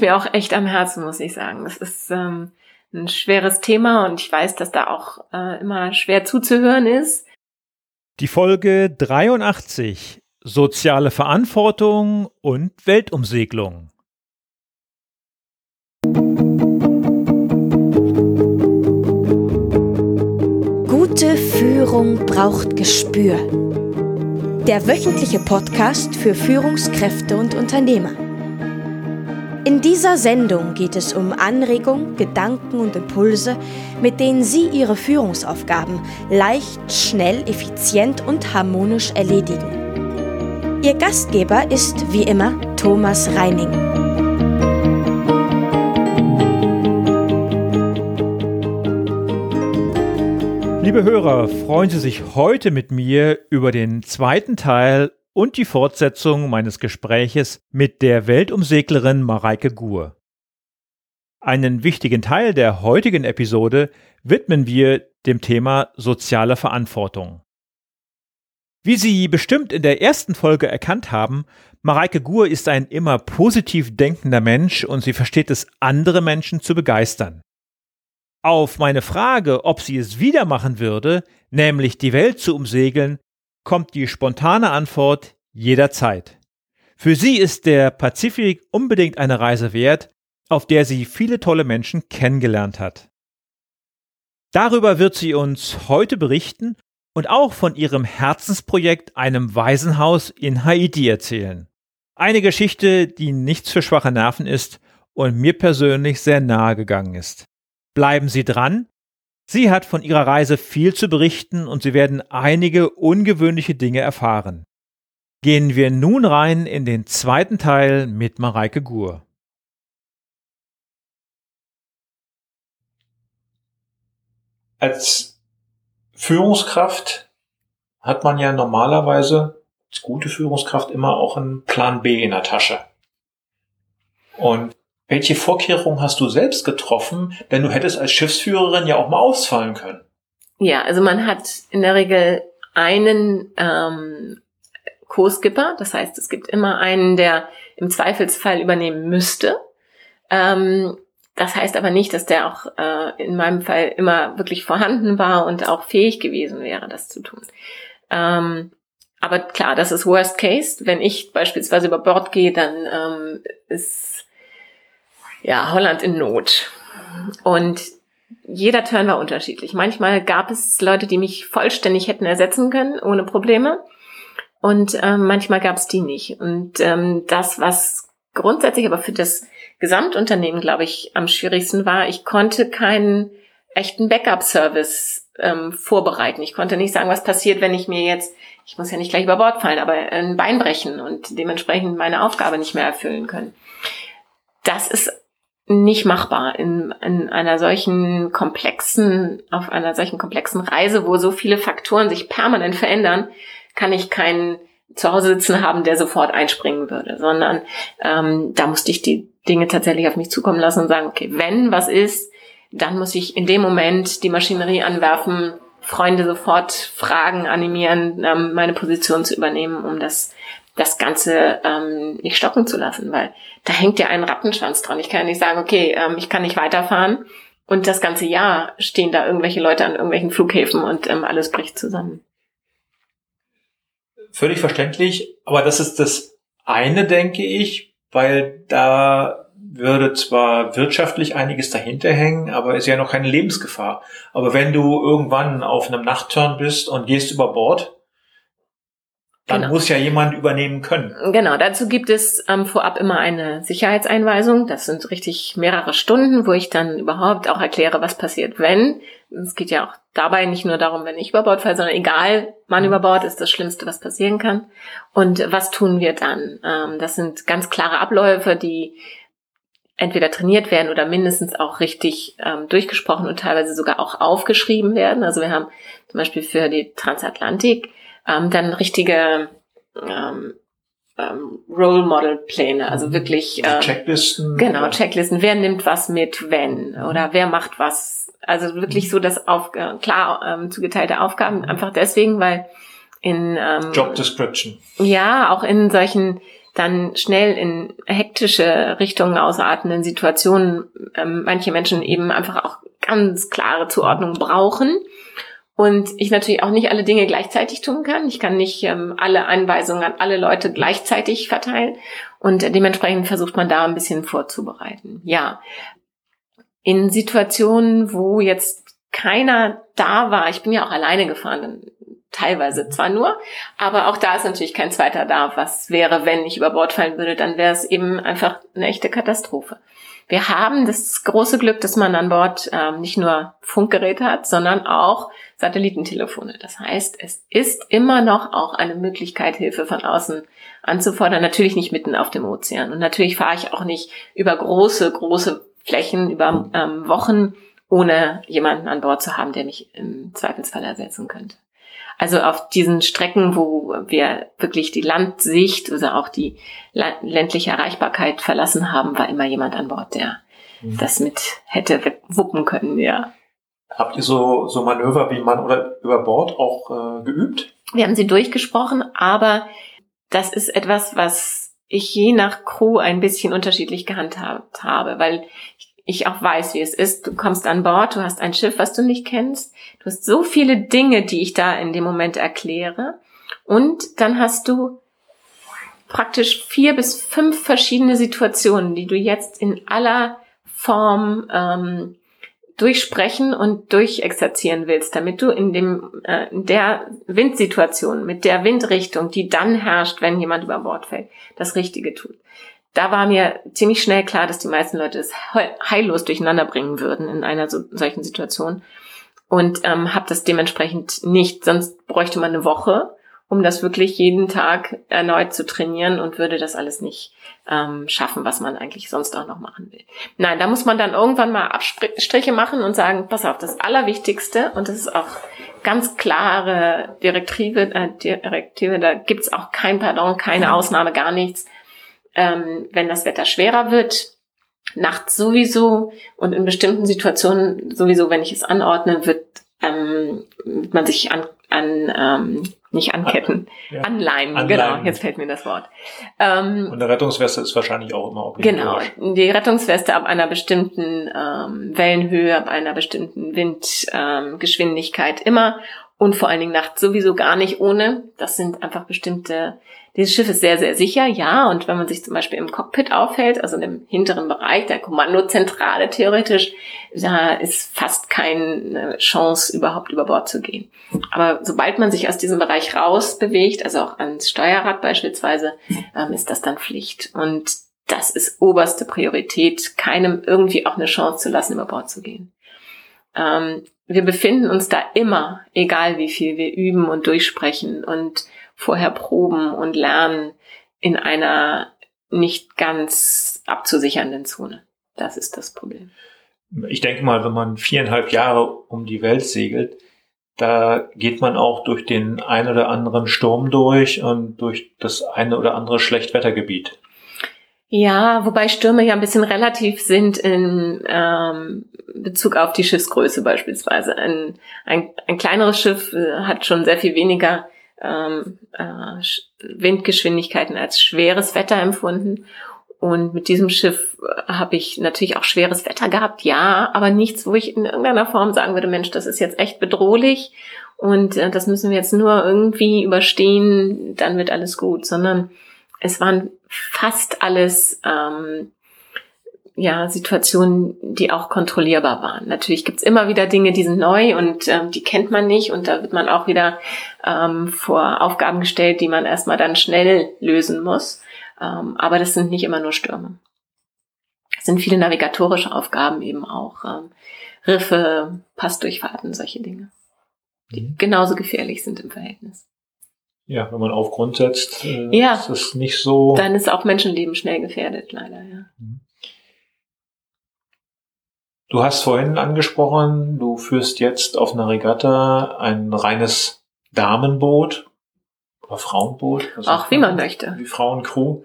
liegt mir auch echt am Herzen, muss ich sagen. Das ist ähm, ein schweres Thema und ich weiß, dass da auch äh, immer schwer zuzuhören ist. Die Folge 83 Soziale Verantwortung und Weltumsegelung. Gute Führung braucht Gespür. Der wöchentliche Podcast für Führungskräfte und Unternehmer. In dieser Sendung geht es um Anregungen, Gedanken und Impulse, mit denen Sie Ihre Führungsaufgaben leicht, schnell, effizient und harmonisch erledigen. Ihr Gastgeber ist wie immer Thomas Reining. Liebe Hörer, freuen Sie sich heute mit mir über den zweiten Teil und die Fortsetzung meines Gespräches mit der Weltumseglerin Mareike Gur. Einen wichtigen Teil der heutigen Episode widmen wir dem Thema soziale Verantwortung. Wie Sie bestimmt in der ersten Folge erkannt haben, Mareike Gur ist ein immer positiv denkender Mensch und sie versteht es, andere Menschen zu begeistern. Auf meine Frage, ob sie es wieder machen würde, nämlich die Welt zu umsegeln, kommt die spontane Antwort jederzeit. Für sie ist der Pazifik unbedingt eine Reise wert, auf der sie viele tolle Menschen kennengelernt hat. Darüber wird sie uns heute berichten und auch von ihrem Herzensprojekt, einem Waisenhaus in Haiti erzählen. Eine Geschichte, die nichts für schwache Nerven ist und mir persönlich sehr nahe gegangen ist. Bleiben Sie dran, Sie hat von ihrer Reise viel zu berichten und Sie werden einige ungewöhnliche Dinge erfahren. Gehen wir nun rein in den zweiten Teil mit Mareike Gur. Als Führungskraft hat man ja normalerweise als gute Führungskraft immer auch einen Plan B in der Tasche. Und welche Vorkehrungen hast du selbst getroffen? Denn du hättest als Schiffsführerin ja auch mal ausfallen können. Ja, also man hat in der Regel einen ähm, Co-Skipper. Das heißt, es gibt immer einen, der im Zweifelsfall übernehmen müsste. Ähm, das heißt aber nicht, dass der auch äh, in meinem Fall immer wirklich vorhanden war und auch fähig gewesen wäre, das zu tun. Ähm, aber klar, das ist Worst Case. Wenn ich beispielsweise über Bord gehe, dann ähm, ist ja, Holland in Not. Und jeder Turn war unterschiedlich. Manchmal gab es Leute, die mich vollständig hätten ersetzen können, ohne Probleme. Und ähm, manchmal gab es die nicht. Und ähm, das, was grundsätzlich aber für das Gesamtunternehmen, glaube ich, am schwierigsten war, ich konnte keinen echten Backup-Service ähm, vorbereiten. Ich konnte nicht sagen, was passiert, wenn ich mir jetzt, ich muss ja nicht gleich über Bord fallen, aber ein Bein brechen und dementsprechend meine Aufgabe nicht mehr erfüllen können. Das ist nicht machbar in, in einer solchen komplexen, auf einer solchen komplexen Reise, wo so viele Faktoren sich permanent verändern, kann ich keinen zu Hause sitzen haben, der sofort einspringen würde, sondern ähm, da musste ich die Dinge tatsächlich auf mich zukommen lassen und sagen, okay, wenn was ist, dann muss ich in dem Moment die Maschinerie anwerfen, Freunde sofort fragen, animieren, ähm, meine Position zu übernehmen, um das das Ganze ähm, nicht stoppen zu lassen, weil da hängt ja ein Rattenschwanz dran. Ich kann ja nicht sagen, okay, ähm, ich kann nicht weiterfahren und das ganze Jahr stehen da irgendwelche Leute an irgendwelchen Flughäfen und ähm, alles bricht zusammen. Völlig verständlich, aber das ist das eine, denke ich, weil da würde zwar wirtschaftlich einiges dahinter hängen, aber ist ja noch keine Lebensgefahr. Aber wenn du irgendwann auf einem Nachtturn bist und gehst über Bord, dann genau. muss ja jemand übernehmen können. Genau, dazu gibt es ähm, vorab immer eine Sicherheitseinweisung. Das sind richtig mehrere Stunden, wo ich dann überhaupt auch erkläre, was passiert, wenn. Es geht ja auch dabei nicht nur darum, wenn ich über Bord falle, sondern egal, man mhm. über Bord ist das Schlimmste, was passieren kann. Und was tun wir dann? Ähm, das sind ganz klare Abläufe, die entweder trainiert werden oder mindestens auch richtig ähm, durchgesprochen und teilweise sogar auch aufgeschrieben werden. Also wir haben zum Beispiel für die Transatlantik ähm, dann richtige ähm, ähm, Role Model Pläne, also mhm. wirklich äh, Checklisten. Genau, Checklisten. Wer nimmt was mit, wenn oder wer macht was. Also wirklich mhm. so das auf äh, klar ähm, zugeteilte Aufgaben. Einfach deswegen, weil in ähm, Job Description. Ja, auch in solchen dann schnell in hektische Richtungen ausartenden Situationen ähm, manche Menschen eben einfach auch ganz klare Zuordnung brauchen. Und ich natürlich auch nicht alle Dinge gleichzeitig tun kann. Ich kann nicht ähm, alle Anweisungen an alle Leute gleichzeitig verteilen. Und dementsprechend versucht man da ein bisschen vorzubereiten. Ja. In Situationen, wo jetzt keiner da war, ich bin ja auch alleine gefahren, teilweise zwar nur, aber auch da ist natürlich kein zweiter da. Was wäre, wenn ich über Bord fallen würde, dann wäre es eben einfach eine echte Katastrophe. Wir haben das große Glück, dass man an Bord ähm, nicht nur Funkgeräte hat, sondern auch Satellitentelefone. Das heißt, es ist immer noch auch eine Möglichkeit, Hilfe von außen anzufordern. Natürlich nicht mitten auf dem Ozean. Und natürlich fahre ich auch nicht über große, große Flächen, über ähm, Wochen, ohne jemanden an Bord zu haben, der mich im Zweifelsfall ersetzen könnte. Also auf diesen Strecken, wo wir wirklich die Landsicht oder auch die ländliche Erreichbarkeit verlassen haben, war immer jemand an Bord, der mhm. das mit hätte wuppen können, ja. Habt ihr so, so Manöver wie man oder über Bord auch äh, geübt? Wir haben sie durchgesprochen, aber das ist etwas, was ich je nach Crew ein bisschen unterschiedlich gehandhabt habe, weil ich auch weiß, wie es ist. Du kommst an Bord, du hast ein Schiff, was du nicht kennst. Du hast so viele Dinge, die ich da in dem Moment erkläre. Und dann hast du praktisch vier bis fünf verschiedene Situationen, die du jetzt in aller Form ähm, durchsprechen und durchexerzieren willst, damit du in dem äh, in der Windsituation mit der Windrichtung, die dann herrscht, wenn jemand über Bord fällt, das Richtige tut da war mir ziemlich schnell klar, dass die meisten Leute es heillos durcheinander bringen würden in einer so, solchen Situation. Und ähm, habe das dementsprechend nicht. Sonst bräuchte man eine Woche, um das wirklich jeden Tag erneut zu trainieren und würde das alles nicht ähm, schaffen, was man eigentlich sonst auch noch machen will. Nein, da muss man dann irgendwann mal Abstriche machen und sagen, pass auf, das Allerwichtigste, und das ist auch ganz klare Direktive, äh, Direktive da gibt's auch kein Pardon, keine Ausnahme, gar nichts ähm, wenn das Wetter schwerer wird, nachts sowieso und in bestimmten Situationen sowieso, wenn ich es anordne, wird ähm, man sich an, an ähm, nicht anketten, ja. anleihen, anleihen, genau, jetzt fällt mir das Wort. Ähm, und eine Rettungsweste ist wahrscheinlich auch immer obligatorisch. Genau, die Rettungsweste ab einer bestimmten ähm, Wellenhöhe, ab einer bestimmten Windgeschwindigkeit ähm, immer und vor allen Dingen nachts sowieso gar nicht ohne. Das sind einfach bestimmte dieses Schiff ist sehr, sehr sicher, ja. Und wenn man sich zum Beispiel im Cockpit aufhält, also im hinteren Bereich der Kommandozentrale theoretisch, da ist fast keine Chance, überhaupt über Bord zu gehen. Aber sobald man sich aus diesem Bereich raus bewegt, also auch ans Steuerrad beispielsweise, ähm, ist das dann Pflicht. Und das ist oberste Priorität, keinem irgendwie auch eine Chance zu lassen, über Bord zu gehen. Ähm, wir befinden uns da immer, egal wie viel wir üben und durchsprechen und vorher proben und lernen in einer nicht ganz abzusichernden Zone. Das ist das Problem. Ich denke mal, wenn man viereinhalb Jahre um die Welt segelt, da geht man auch durch den ein oder anderen Sturm durch und durch das eine oder andere Schlechtwettergebiet. Ja, wobei Stürme ja ein bisschen relativ sind in ähm, Bezug auf die Schiffsgröße beispielsweise. Ein, ein, ein kleineres Schiff äh, hat schon sehr viel weniger ähm, äh, Windgeschwindigkeiten als schweres Wetter empfunden. Und mit diesem Schiff äh, habe ich natürlich auch schweres Wetter gehabt, ja, aber nichts, wo ich in irgendeiner Form sagen würde, Mensch, das ist jetzt echt bedrohlich und äh, das müssen wir jetzt nur irgendwie überstehen, dann wird alles gut, sondern es waren fast alles ähm, ja, Situationen, die auch kontrollierbar waren. Natürlich gibt's immer wieder Dinge, die sind neu und ähm, die kennt man nicht und da wird man auch wieder ähm, vor Aufgaben gestellt, die man erstmal dann schnell lösen muss. Ähm, aber das sind nicht immer nur Stürme. Es sind viele navigatorische Aufgaben eben auch. Ähm, Riffe, Passdurchfahrten, solche Dinge, die mhm. genauso gefährlich sind im Verhältnis. Ja, wenn man auf Grund setzt, äh, ja, ist es nicht so. Dann ist auch Menschenleben schnell gefährdet, leider, ja. Mhm. Du hast vorhin angesprochen, du führst jetzt auf einer Regatta ein reines Damenboot oder Frauenboot. Also Auch wie man möchte. Wie Frauencrew.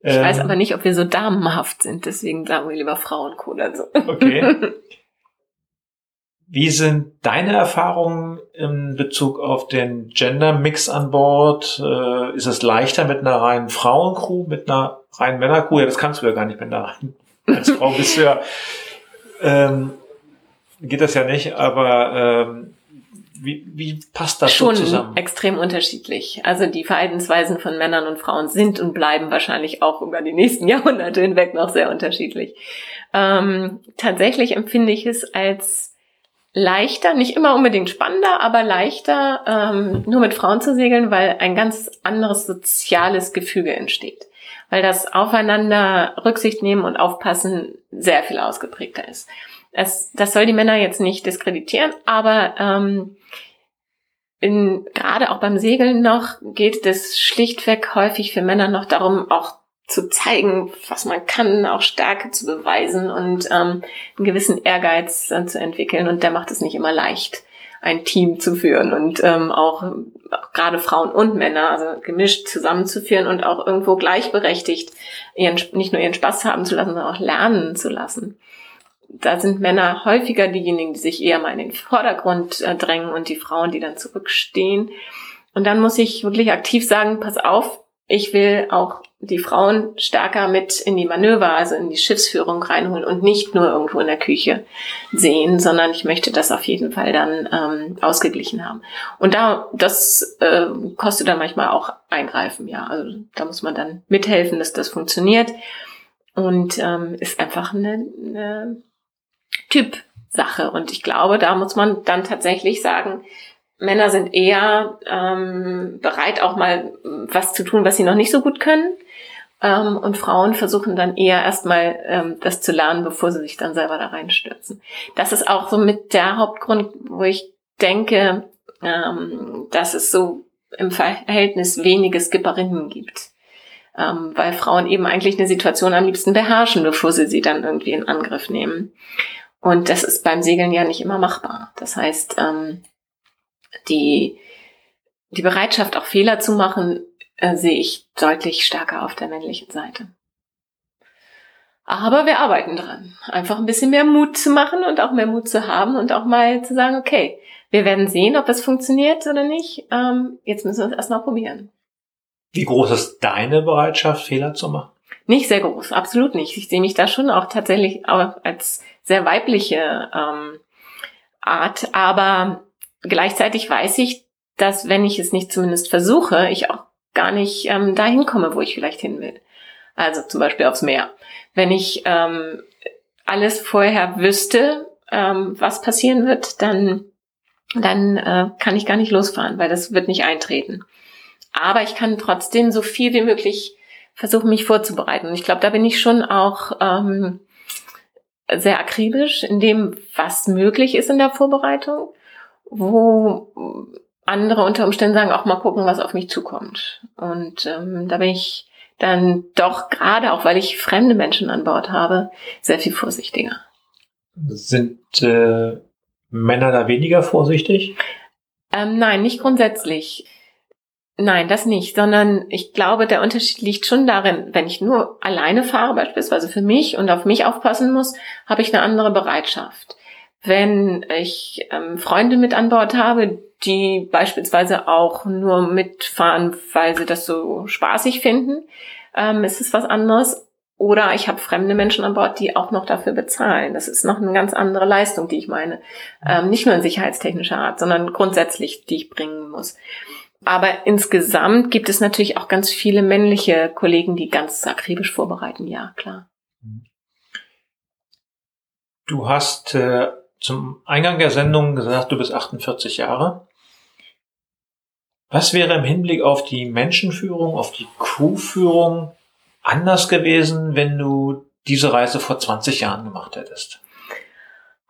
Ich ähm, weiß aber nicht, ob wir so damenhaft sind, deswegen sagen wir lieber Frauencrew oder so. Okay. Wie sind deine Erfahrungen in Bezug auf den Gender-Mix an Bord? Äh, ist es leichter mit einer reinen Frauencrew, mit einer reinen Männercrew? Ja, das kannst du ja gar nicht mit einer reinen. Als Frau bist du ja, ähm, geht das ja nicht, aber ähm, wie, wie passt das Schon so zusammen? extrem unterschiedlich. Also die Verhaltensweisen von Männern und Frauen sind und bleiben wahrscheinlich auch über die nächsten Jahrhunderte hinweg noch sehr unterschiedlich. Ähm, tatsächlich empfinde ich es als leichter, nicht immer unbedingt spannender, aber leichter, ähm, nur mit Frauen zu segeln, weil ein ganz anderes soziales Gefüge entsteht. Weil das Aufeinander Rücksicht nehmen und aufpassen sehr viel ausgeprägter ist. Es, das soll die Männer jetzt nicht diskreditieren, aber ähm, in, gerade auch beim Segeln noch geht es schlichtweg häufig für Männer noch darum, auch zu zeigen, was man kann, auch Stärke zu beweisen und ähm, einen gewissen Ehrgeiz äh, zu entwickeln. Und der macht es nicht immer leicht, ein Team zu führen und ähm, auch, auch gerade Frauen und Männer, also gemischt zusammenzuführen und auch irgendwo gleichberechtigt ihren, nicht nur ihren Spaß haben zu lassen, sondern auch lernen zu lassen. Da sind Männer häufiger diejenigen, die sich eher mal in den Vordergrund äh, drängen und die Frauen, die dann zurückstehen. Und dann muss ich wirklich aktiv sagen, pass auf, ich will auch die Frauen stärker mit in die Manöver, also in die Schiffsführung reinholen und nicht nur irgendwo in der Küche sehen, sondern ich möchte das auf jeden Fall dann ähm, ausgeglichen haben. Und da, das äh, kostet dann manchmal auch Eingreifen, ja. Also da muss man dann mithelfen, dass das funktioniert. Und ähm, ist einfach eine, eine Typsache. Und ich glaube, da muss man dann tatsächlich sagen, Männer sind eher ähm, bereit, auch mal was zu tun, was sie noch nicht so gut können. Ähm, und Frauen versuchen dann eher erstmal ähm, das zu lernen, bevor sie sich dann selber da reinstürzen. Das ist auch so mit der Hauptgrund, wo ich denke, ähm, dass es so im Verhältnis wenige Skipperinnen gibt. Ähm, weil Frauen eben eigentlich eine Situation am liebsten beherrschen, bevor sie sie dann irgendwie in Angriff nehmen. Und das ist beim Segeln ja nicht immer machbar. Das heißt, ähm, die, die Bereitschaft, auch Fehler zu machen, äh, sehe ich deutlich stärker auf der männlichen Seite. Aber wir arbeiten dran, einfach ein bisschen mehr Mut zu machen und auch mehr Mut zu haben und auch mal zu sagen, okay, wir werden sehen, ob es funktioniert oder nicht. Ähm, jetzt müssen wir es erstmal probieren. Wie groß ist deine Bereitschaft, Fehler zu machen? Nicht sehr groß, absolut nicht. Ich sehe mich da schon auch tatsächlich auch als sehr weibliche ähm, Art, aber gleichzeitig weiß ich, dass wenn ich es nicht zumindest versuche, ich auch gar nicht ähm, dahin komme, wo ich vielleicht hin will. Also zum Beispiel aufs Meer. Wenn ich ähm, alles vorher wüsste, ähm, was passieren wird, dann, dann äh, kann ich gar nicht losfahren, weil das wird nicht eintreten. Aber ich kann trotzdem so viel wie möglich versuchen, mich vorzubereiten. Und ich glaube, da bin ich schon auch ähm, sehr akribisch in dem, was möglich ist in der Vorbereitung wo andere unter Umständen sagen, auch mal gucken, was auf mich zukommt. Und ähm, da bin ich dann doch gerade, auch weil ich fremde Menschen an Bord habe, sehr viel vorsichtiger. Sind äh, Männer da weniger vorsichtig? Ähm, nein, nicht grundsätzlich. Nein, das nicht, sondern ich glaube, der Unterschied liegt schon darin, wenn ich nur alleine fahre, beispielsweise für mich und auf mich aufpassen muss, habe ich eine andere Bereitschaft. Wenn ich ähm, Freunde mit an Bord habe, die beispielsweise auch nur mitfahren, weil sie das so spaßig finden, ähm, ist es was anderes. Oder ich habe fremde Menschen an Bord, die auch noch dafür bezahlen. Das ist noch eine ganz andere Leistung, die ich meine. Ähm, nicht nur in sicherheitstechnischer Art, sondern grundsätzlich, die ich bringen muss. Aber insgesamt gibt es natürlich auch ganz viele männliche Kollegen, die ganz akribisch vorbereiten. Ja, klar. Du hast äh, zum Eingang der Sendung gesagt, du bist 48 Jahre. Was wäre im Hinblick auf die Menschenführung, auf die Crewführung anders gewesen, wenn du diese Reise vor 20 Jahren gemacht hättest?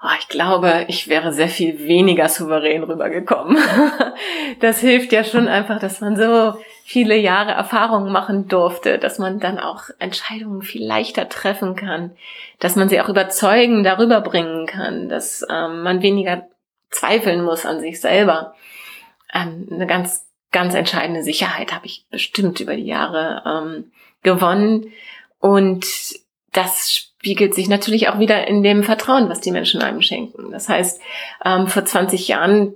Oh, ich glaube, ich wäre sehr viel weniger souverän rübergekommen. Das hilft ja schon einfach, dass man so viele Jahre Erfahrung machen durfte, dass man dann auch Entscheidungen viel leichter treffen kann, dass man sie auch überzeugen darüber bringen kann, dass ähm, man weniger zweifeln muss an sich selber. Ähm, eine ganz, ganz entscheidende Sicherheit habe ich bestimmt über die Jahre ähm, gewonnen und das spiegelt sich natürlich auch wieder in dem Vertrauen, was die Menschen einem schenken. Das heißt, ähm, vor 20 Jahren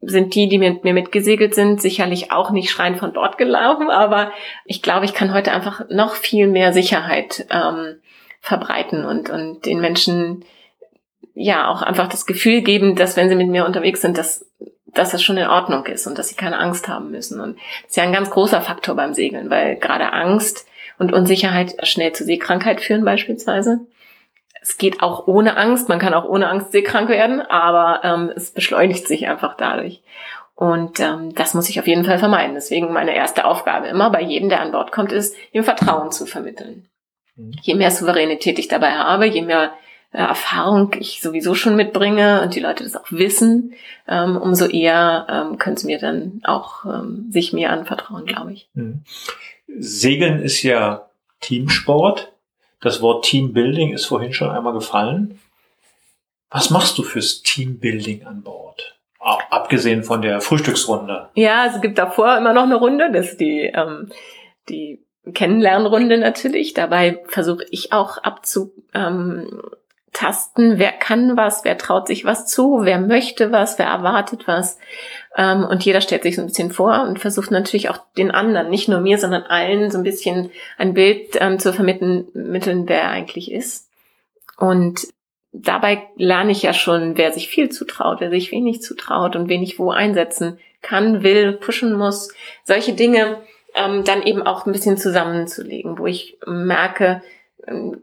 sind die, die mit mir mitgesegelt sind, sicherlich auch nicht schreien von dort gelaufen, aber ich glaube, ich kann heute einfach noch viel mehr Sicherheit ähm, verbreiten und, und den Menschen ja auch einfach das Gefühl geben, dass wenn sie mit mir unterwegs sind, dass, dass das schon in Ordnung ist und dass sie keine Angst haben müssen. Und das ist ja ein ganz großer Faktor beim Segeln, weil gerade Angst und Unsicherheit schnell zu Seekrankheit führen beispielsweise es geht auch ohne Angst. Man kann auch ohne Angst seekrank werden, aber ähm, es beschleunigt sich einfach dadurch. Und ähm, das muss ich auf jeden Fall vermeiden. Deswegen meine erste Aufgabe immer bei jedem, der an Bord kommt, ist, ihm Vertrauen zu vermitteln. Mhm. Je mehr Souveränität ich dabei habe, je mehr äh, Erfahrung ich sowieso schon mitbringe und die Leute das auch wissen, ähm, umso eher ähm, können sie mir dann auch ähm, sich mir anvertrauen, glaube ich. Mhm. Segeln ist ja Teamsport. Das Wort Teambuilding ist vorhin schon einmal gefallen. Was machst du fürs Teambuilding an Bord? Abgesehen von der Frühstücksrunde. Ja, es gibt davor immer noch eine Runde, das ist die, ähm, die Kennenlernrunde natürlich. Dabei versuche ich auch abzutasten, wer kann was, wer traut sich was zu, wer möchte was, wer erwartet was. Ähm, und jeder stellt sich so ein bisschen vor und versucht natürlich auch den anderen, nicht nur mir, sondern allen so ein bisschen ein Bild ähm, zu vermitteln, wer er eigentlich ist. Und dabei lerne ich ja schon, wer sich viel zutraut, wer sich wenig zutraut und wen ich wo einsetzen kann, will, pushen muss. Solche Dinge ähm, dann eben auch ein bisschen zusammenzulegen, wo ich merke, ähm,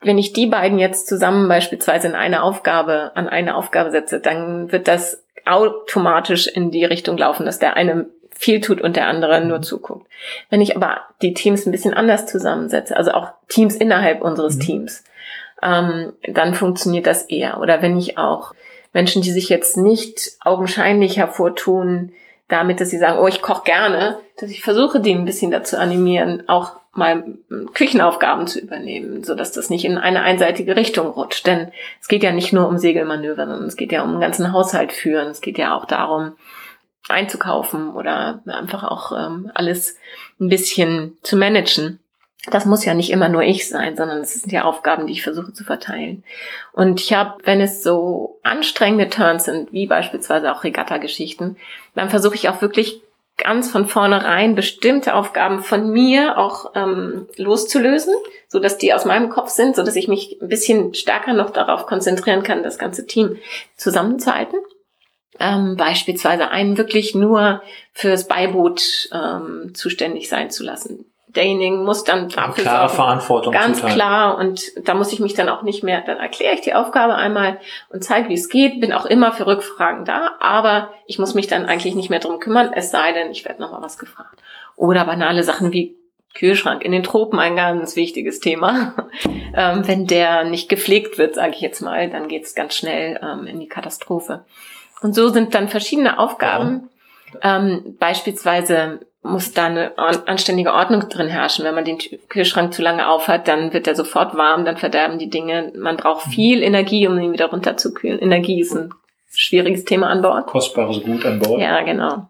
wenn ich die beiden jetzt zusammen beispielsweise in eine Aufgabe, an eine Aufgabe setze, dann wird das automatisch in die Richtung laufen, dass der eine viel tut und der andere nur mhm. zuguckt. Wenn ich aber die Teams ein bisschen anders zusammensetze, also auch Teams innerhalb unseres mhm. Teams, ähm, dann funktioniert das eher. Oder wenn ich auch Menschen, die sich jetzt nicht augenscheinlich hervortun, damit, dass sie sagen, oh, ich koche gerne, dass ich versuche, die ein bisschen dazu animieren, auch mal Küchenaufgaben zu übernehmen, so dass das nicht in eine einseitige Richtung rutscht. Denn es geht ja nicht nur um Segelmanöver, sondern es geht ja um einen ganzen Haushalt führen. Es geht ja auch darum, einzukaufen oder einfach auch ähm, alles ein bisschen zu managen. Das muss ja nicht immer nur ich sein, sondern es sind ja Aufgaben, die ich versuche zu verteilen. Und ich habe, wenn es so anstrengende Turns sind, wie beispielsweise auch Regatta-Geschichten, dann versuche ich auch wirklich ganz von vornherein bestimmte Aufgaben von mir auch ähm, loszulösen, so dass die aus meinem Kopf sind, so dass ich mich ein bisschen stärker noch darauf konzentrieren kann, das ganze Team zusammenzuhalten. Ähm, beispielsweise einen wirklich nur fürs Beiboot ähm, zuständig sein zu lassen derjenigen muss dann dafür klare sorgen. Verantwortung ganz zuteilen. klar und da muss ich mich dann auch nicht mehr dann erkläre ich die Aufgabe einmal und zeige wie es geht bin auch immer für Rückfragen da aber ich muss mich dann eigentlich nicht mehr drum kümmern es sei denn ich werde noch mal was gefragt oder banale Sachen wie Kühlschrank in den Tropen ein ganz wichtiges Thema ähm, wenn der nicht gepflegt wird sage ich jetzt mal dann geht es ganz schnell ähm, in die Katastrophe und so sind dann verschiedene Aufgaben ja. ähm, beispielsweise muss da eine anständige Ordnung drin herrschen. Wenn man den Kühlschrank zu lange aufhat, dann wird er sofort warm, dann verderben die Dinge. Man braucht mhm. viel Energie, um ihn wieder runterzukühlen. Energie ist ein schwieriges Thema an Bord. Kostbares Gut an Bord. Ja, genau.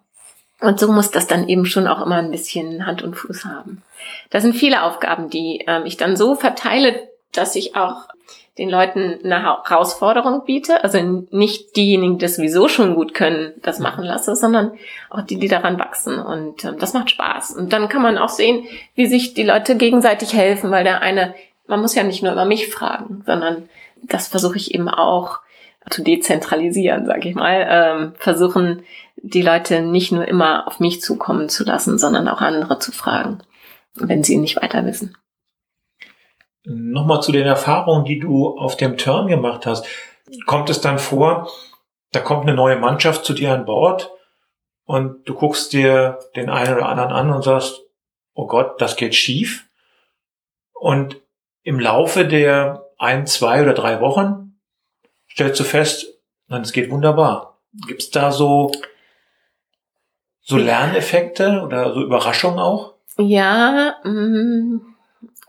Und so muss das dann eben schon auch immer ein bisschen Hand und Fuß haben. Das sind viele Aufgaben, die ähm, ich dann so verteile, dass ich auch den Leuten eine Herausforderung biete. Also nicht diejenigen, die das sowieso schon gut können, das machen lasse, sondern auch die, die daran wachsen. Und ähm, das macht Spaß. Und dann kann man auch sehen, wie sich die Leute gegenseitig helfen, weil der eine, man muss ja nicht nur immer mich fragen, sondern das versuche ich eben auch zu dezentralisieren, sage ich mal. Ähm, versuchen, die Leute nicht nur immer auf mich zukommen zu lassen, sondern auch andere zu fragen, wenn sie nicht weiter wissen. Nochmal zu den Erfahrungen, die du auf dem Turn gemacht hast. Kommt es dann vor, da kommt eine neue Mannschaft zu dir an Bord und du guckst dir den einen oder anderen an und sagst, oh Gott, das geht schief. Und im Laufe der ein, zwei oder drei Wochen stellst du fest, nein, es geht wunderbar. Gibt es da so, so Lerneffekte oder so Überraschungen auch? Ja, mm,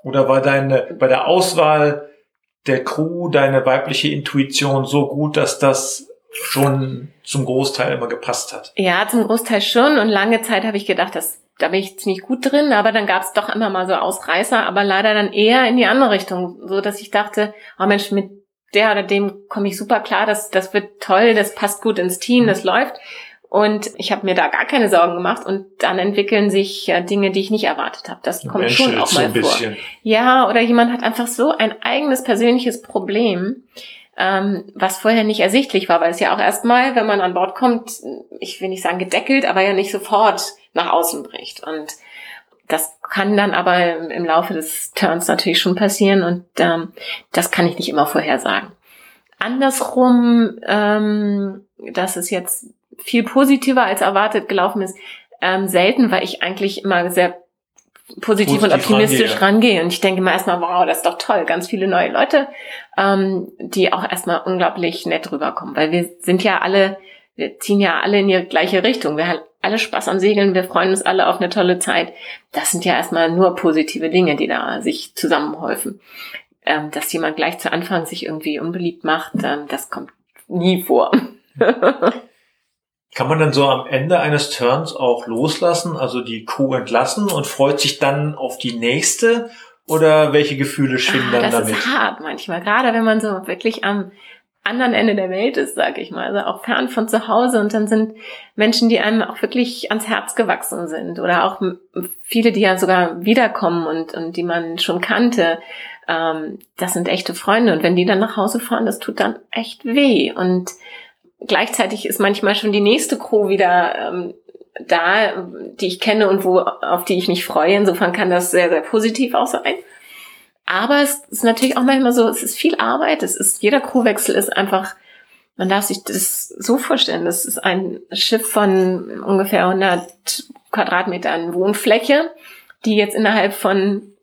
oder war deine, bei der Auswahl der Crew deine weibliche Intuition so gut, dass das schon zum Großteil immer gepasst hat? Ja, zum Großteil schon. Und lange Zeit habe ich gedacht, das da bin ich ziemlich gut drin, aber dann gab es doch immer mal so Ausreißer, aber leider dann eher in die andere Richtung, so dass ich dachte, oh Mensch, mit der oder dem komme ich super klar, das, das wird toll, das passt gut ins Team, das läuft. Und ich habe mir da gar keine Sorgen gemacht und dann entwickeln sich ja Dinge, die ich nicht erwartet habe. Das kommt Mensch, schon auch mal ein vor. Ja, oder jemand hat einfach so ein eigenes persönliches Problem, ähm, was vorher nicht ersichtlich war, weil es ja auch erstmal, wenn man an Bord kommt, ich will nicht sagen gedeckelt, aber ja nicht sofort nach außen bricht. Und das kann dann aber im, Laufe des Turns natürlich schon passieren und ähm, das kann ich nicht immer vorhersagen. Andersrum, ähm, dass es jetzt viel positiver als erwartet gelaufen ist, ähm, selten, weil ich eigentlich immer sehr positiv, und Positiv optimistisch rangehe. rangehe. Und ich denke immer erstmal, wow, das ist doch toll, ganz viele neue Leute, ähm, die auch erstmal unglaublich nett rüberkommen. Weil wir sind ja alle, wir ziehen ja alle in die gleiche Richtung. Wir haben alle Spaß am Segeln, wir freuen uns alle auf eine tolle Zeit. Das sind ja erstmal nur positive Dinge, die da sich zusammenhäufen. Ähm, dass jemand gleich zu Anfang sich irgendwie unbeliebt macht, ähm, das kommt nie vor. Kann man dann so am Ende eines Turns auch loslassen, also die Crew entlassen und freut sich dann auf die nächste? Oder welche Gefühle schwingen Ah, dann das damit? ist hart manchmal, gerade wenn man so wirklich am anderen Ende der Welt ist, sag ich mal, also auch fern von zu Hause. Und dann sind Menschen, die einem auch wirklich ans Herz gewachsen sind. Oder auch viele, die ja sogar wiederkommen und, und die man schon kannte, ähm, das sind echte Freunde. Und wenn die dann nach Hause fahren, das tut dann echt weh. Und gleichzeitig ist manchmal schon die nächste Crew wieder ähm, da, die ich kenne und wo, auf die ich mich freue. Insofern kann das sehr, sehr positiv auch sein. Aber es ist natürlich auch manchmal so, es ist viel Arbeit. Es ist, jeder Crewwechsel ist einfach, man darf sich das so vorstellen, das ist ein Schiff von ungefähr 100 Quadratmetern Wohnfläche, die jetzt innerhalb von,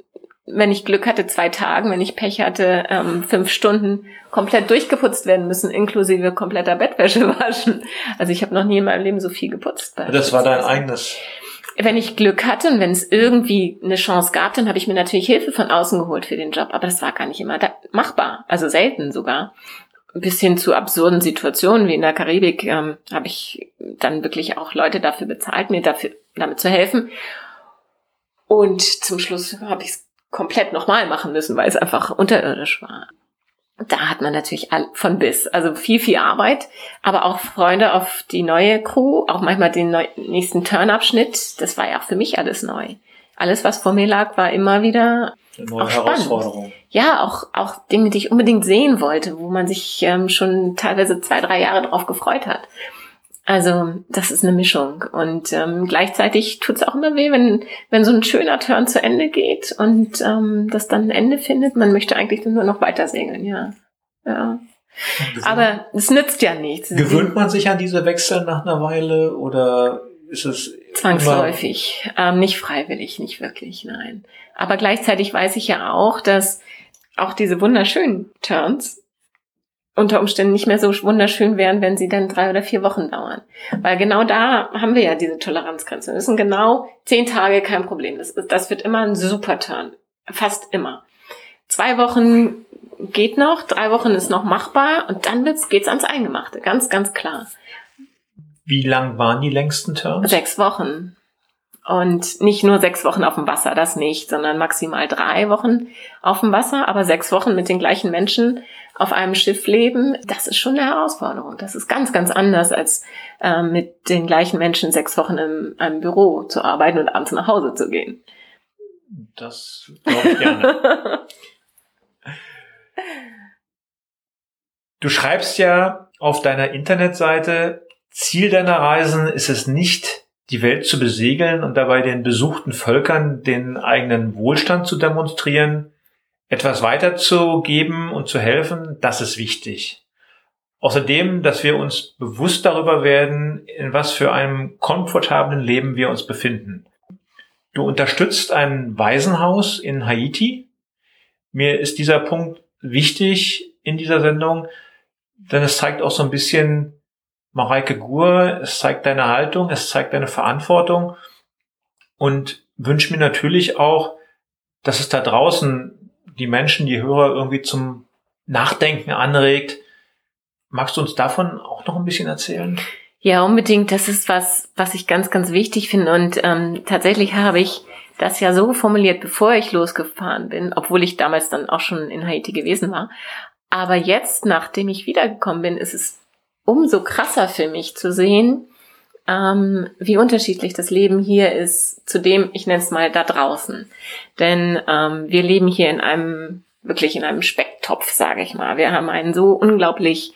wenn ich Glück hatte, zwei Tagen, wenn ich Pech hatte, ähm, fünf Stunden komplett durchgeputzt werden müssen, inklusive kompletter Bettwäsche waschen. Also ich habe noch nie in meinem Leben so viel geputzt. Das war dein eigenes. wenn ich Glück hatte und wenn es irgendwie eine Chance gab, dann habe ich mir natürlich Hilfe von außen geholt für den Job. Aber das war gar nicht immer machbar, also selten sogar. Bis hin zu absurden Situationen wie in der Karibik ähm, habe ich dann wirklich auch Leute dafür bezahlt, mir dafür damit zu helfen. Und zum Schluss habe ich es komplett nochmal machen müssen, weil es einfach unterirdisch war. Da hat man natürlich von bis, also viel, viel Arbeit, aber auch Freunde auf die neue Crew, auch manchmal den nächsten Turnabschnitt. Das war ja auch für mich alles neu. Alles, was vor mir lag, war immer wieder, Eine neue Auch. Herausforderung. ja, auch, auch Dinge, die ich unbedingt sehen wollte, wo man sich ähm, schon teilweise zwei, drei Jahre drauf gefreut hat. Also, das ist eine Mischung. Und ähm, gleichzeitig tut es auch immer weh, wenn, wenn so ein schöner Turn zu Ende geht und ähm, das dann ein Ende findet. Man möchte eigentlich nur noch weiter segeln, ja. Ja. Aber es nützt ja nichts. Gewöhnt man sich an diese Wechsel nach einer Weile oder ist es Zwangsläufig, ähm, nicht freiwillig, nicht wirklich, nein. Aber gleichzeitig weiß ich ja auch, dass auch diese wunderschönen Turns unter Umständen nicht mehr so wunderschön wären, wenn sie dann drei oder vier Wochen dauern. Weil genau da haben wir ja diese Toleranzgrenze. Das sind genau zehn Tage kein Problem. Das, ist- das wird immer ein super Turn. Fast immer. Zwei Wochen geht noch, drei Wochen ist noch machbar und dann wird's, geht's ans Eingemachte. Ganz, ganz klar. Wie lang waren die längsten Turns? Sechs Wochen. Und nicht nur sechs Wochen auf dem Wasser, das nicht, sondern maximal drei Wochen auf dem Wasser, aber sechs Wochen mit den gleichen Menschen auf einem Schiff leben, das ist schon eine Herausforderung. Das ist ganz, ganz anders, als äh, mit den gleichen Menschen sechs Wochen in einem Büro zu arbeiten und abends nach Hause zu gehen. Das glaube ich gerne. Du schreibst ja auf deiner Internetseite, Ziel deiner Reisen ist es nicht, die Welt zu besegeln und dabei den besuchten Völkern den eigenen Wohlstand zu demonstrieren, etwas weiterzugeben und zu helfen, das ist wichtig. Außerdem, dass wir uns bewusst darüber werden, in was für einem komfortablen Leben wir uns befinden. Du unterstützt ein Waisenhaus in Haiti. Mir ist dieser Punkt wichtig in dieser Sendung, denn es zeigt auch so ein bisschen Mareike Gur, es zeigt deine Haltung, es zeigt deine Verantwortung und wünsche mir natürlich auch, dass es da draußen die Menschen, die Hörer irgendwie zum Nachdenken anregt. Magst du uns davon auch noch ein bisschen erzählen? Ja, unbedingt. Das ist was, was ich ganz, ganz wichtig finde. Und ähm, tatsächlich habe ich das ja so formuliert, bevor ich losgefahren bin, obwohl ich damals dann auch schon in Haiti gewesen war. Aber jetzt, nachdem ich wiedergekommen bin, ist es umso krasser für mich zu sehen, ähm, wie unterschiedlich das Leben hier ist zu dem, ich nenne es mal, da draußen. Denn ähm, wir leben hier in einem, wirklich in einem Specktopf, sage ich mal. Wir haben einen so unglaublich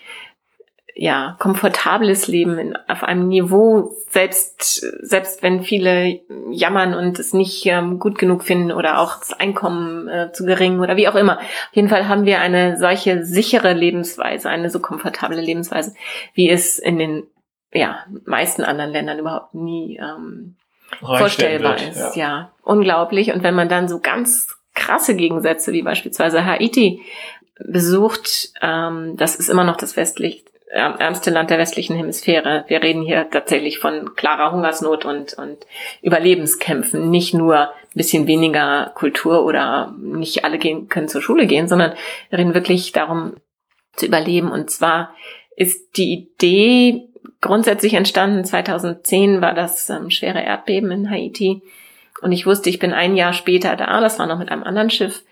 ja, komfortables Leben in, auf einem Niveau, selbst, selbst wenn viele jammern und es nicht ähm, gut genug finden oder auch das Einkommen äh, zu gering oder wie auch immer. Auf jeden Fall haben wir eine solche sichere Lebensweise, eine so komfortable Lebensweise, wie es in den ja, meisten anderen Ländern überhaupt nie ähm, vorstellbar wird, ist. Ja. ja, unglaublich. Und wenn man dann so ganz krasse Gegensätze wie beispielsweise Haiti besucht, ähm, das ist immer noch das westlich ärmste Land der westlichen Hemisphäre. Wir reden hier tatsächlich von klarer Hungersnot und, und Überlebenskämpfen. Nicht nur ein bisschen weniger Kultur oder nicht alle gehen, können zur Schule gehen, sondern wir reden wirklich darum zu überleben. Und zwar ist die Idee grundsätzlich entstanden. 2010 war das ähm, schwere Erdbeben in Haiti. Und ich wusste, ich bin ein Jahr später da. Das war noch mit einem anderen Schiff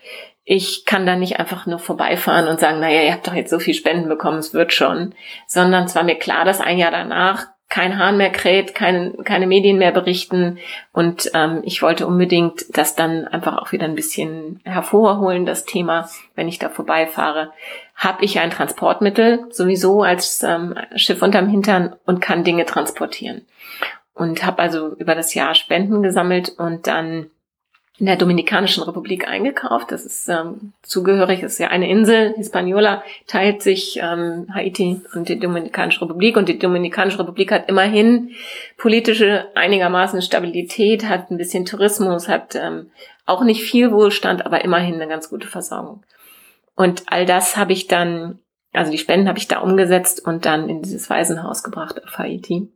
ich kann da nicht einfach nur vorbeifahren und sagen, naja, ihr habt doch jetzt so viel Spenden bekommen, es wird schon, sondern es war mir klar, dass ein Jahr danach kein Hahn mehr kräht, keine, keine Medien mehr berichten und ähm, ich wollte unbedingt das dann einfach auch wieder ein bisschen hervorholen, das Thema, wenn ich da vorbeifahre. Habe ich ein Transportmittel sowieso als ähm, Schiff unterm Hintern und kann Dinge transportieren. Und habe also über das Jahr Spenden gesammelt und dann in der Dominikanischen Republik eingekauft. Das ist ähm, zugehörig, ist ja eine Insel. Hispaniola teilt sich ähm, Haiti und die Dominikanische Republik. Und die Dominikanische Republik hat immerhin politische einigermaßen Stabilität, hat ein bisschen Tourismus, hat ähm, auch nicht viel Wohlstand, aber immerhin eine ganz gute Versorgung. Und all das habe ich dann, also die Spenden habe ich da umgesetzt und dann in dieses Waisenhaus gebracht auf Haiti.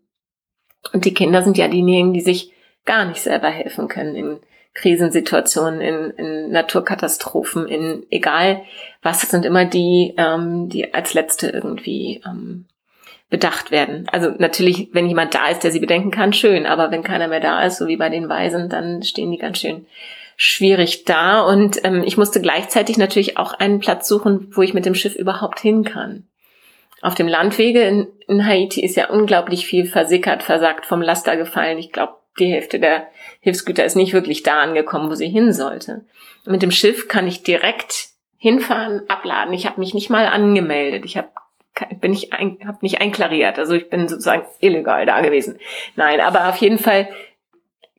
Und die Kinder sind ja diejenigen, die sich gar nicht selber helfen können in Krisensituationen, in, in Naturkatastrophen, in egal was, sind immer die, ähm, die als letzte irgendwie ähm, bedacht werden. Also natürlich, wenn jemand da ist, der sie bedenken kann, schön, aber wenn keiner mehr da ist, so wie bei den Weisen, dann stehen die ganz schön schwierig da. Und ähm, ich musste gleichzeitig natürlich auch einen Platz suchen, wo ich mit dem Schiff überhaupt hin kann. Auf dem Landwege in, in Haiti ist ja unglaublich viel versickert, versagt, vom Laster gefallen. Ich glaube, die Hälfte der Hilfsgüter ist nicht wirklich da angekommen, wo sie hin sollte. Mit dem Schiff kann ich direkt hinfahren, abladen. Ich habe mich nicht mal angemeldet. Ich habe bin ich ein, habe nicht einklariert. Also ich bin sozusagen illegal da gewesen. Nein, aber auf jeden Fall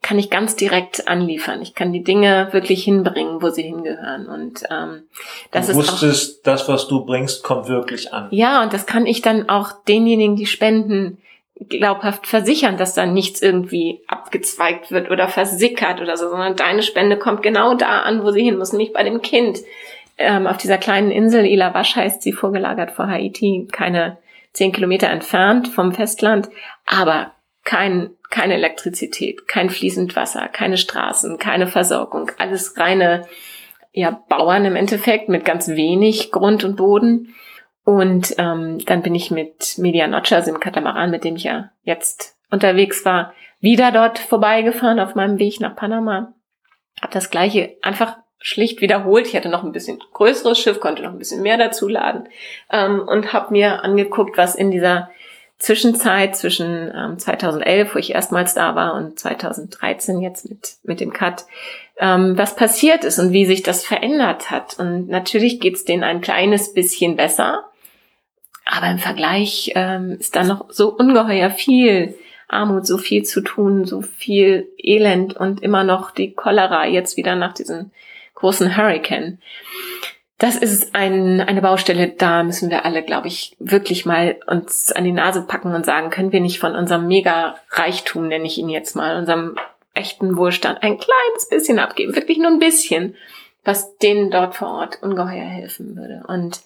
kann ich ganz direkt anliefern. Ich kann die Dinge wirklich hinbringen, wo sie hingehören. Und ähm, das du ist wusstest, auch, das, was du bringst, kommt wirklich an. Ja, und das kann ich dann auch denjenigen, die spenden, glaubhaft versichern, dass da nichts irgendwie abgezweigt wird oder versickert oder so, sondern deine Spende kommt genau da an, wo sie hin muss, nämlich bei dem Kind. Ähm, auf dieser kleinen Insel, Ila Wasch heißt sie, vorgelagert vor Haiti, keine zehn Kilometer entfernt vom Festland, aber kein, keine Elektrizität, kein fließend Wasser, keine Straßen, keine Versorgung, alles reine ja, Bauern im Endeffekt mit ganz wenig Grund und Boden. Und ähm, dann bin ich mit Media Notcher, also dem Katamaran, mit dem ich ja jetzt unterwegs war, wieder dort vorbeigefahren auf meinem Weg nach Panama. Hab das gleiche einfach schlicht wiederholt. Ich hatte noch ein bisschen größeres Schiff, konnte noch ein bisschen mehr dazu laden ähm, und habe mir angeguckt, was in dieser Zwischenzeit zwischen ähm, 2011, wo ich erstmals da war, und 2013 jetzt mit, mit dem Cut, ähm, was passiert ist und wie sich das verändert hat. Und natürlich geht's denen ein kleines bisschen besser. Aber im Vergleich ähm, ist da noch so ungeheuer viel Armut, so viel zu tun, so viel Elend und immer noch die Cholera jetzt wieder nach diesem großen Hurricane. Das ist ein, eine Baustelle, da müssen wir alle, glaube ich, wirklich mal uns an die Nase packen und sagen, können wir nicht von unserem Mega-Reichtum, nenne ich ihn jetzt mal, unserem echten Wohlstand ein kleines bisschen abgeben, wirklich nur ein bisschen, was denen dort vor Ort ungeheuer helfen würde. Und